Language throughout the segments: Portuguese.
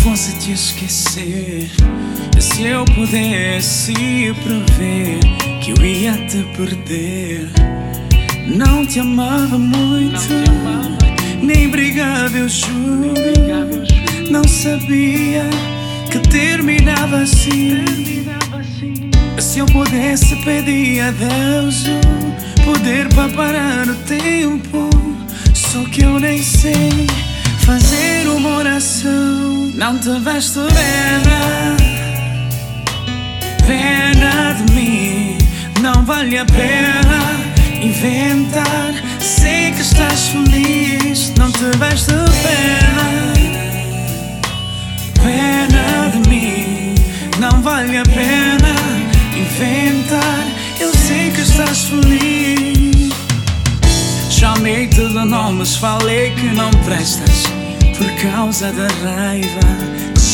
fosse te esquecer, se eu pudesse prever que eu ia te perder, não te amava muito, nem brigava, eu juro. Não sabia que terminava assim. Se eu pudesse pedir a Deus o poder para parar o tempo, só que eu nem sei fazer uma oração. Não te veste pena, pena de mim. Não vale a pena inventar. Sei que estás feliz, não te veste pena, pena de mim. Não vale a pena inventar. Eu sei que estás feliz. Chamei-te de nomes, falei que não prestas por causa da raiva.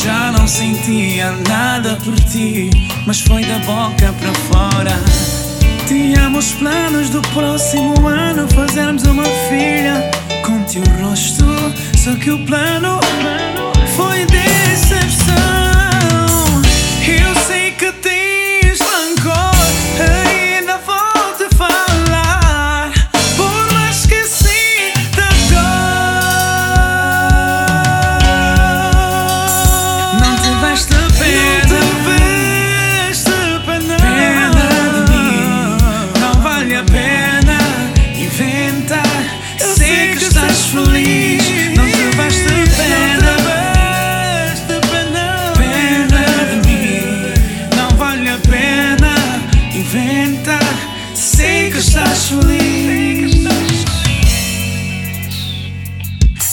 Já não sentia nada por ti, mas foi da boca para fora. Tínhamos planos do próximo ano fazermos uma filha com teu rosto, só que o plano estás feliz.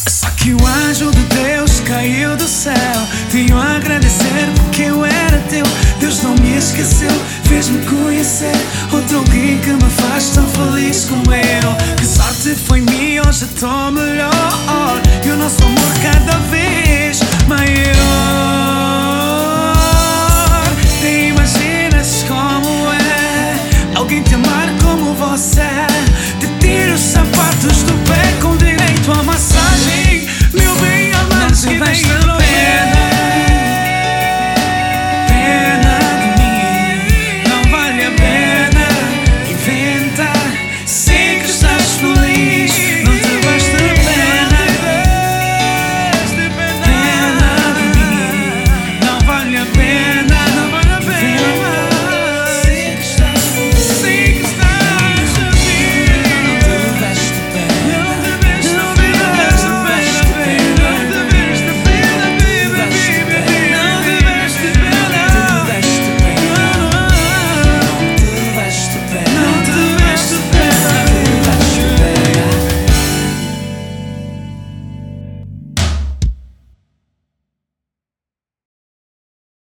Só que o anjo de Deus caiu do céu. Tenho a agradecer porque eu era teu. Deus não me esqueceu, fez-me conhecer outro alguém que me faz tão feliz como eu. Que sorte foi minha, hoje estou melhor. E o nosso amor vez nossa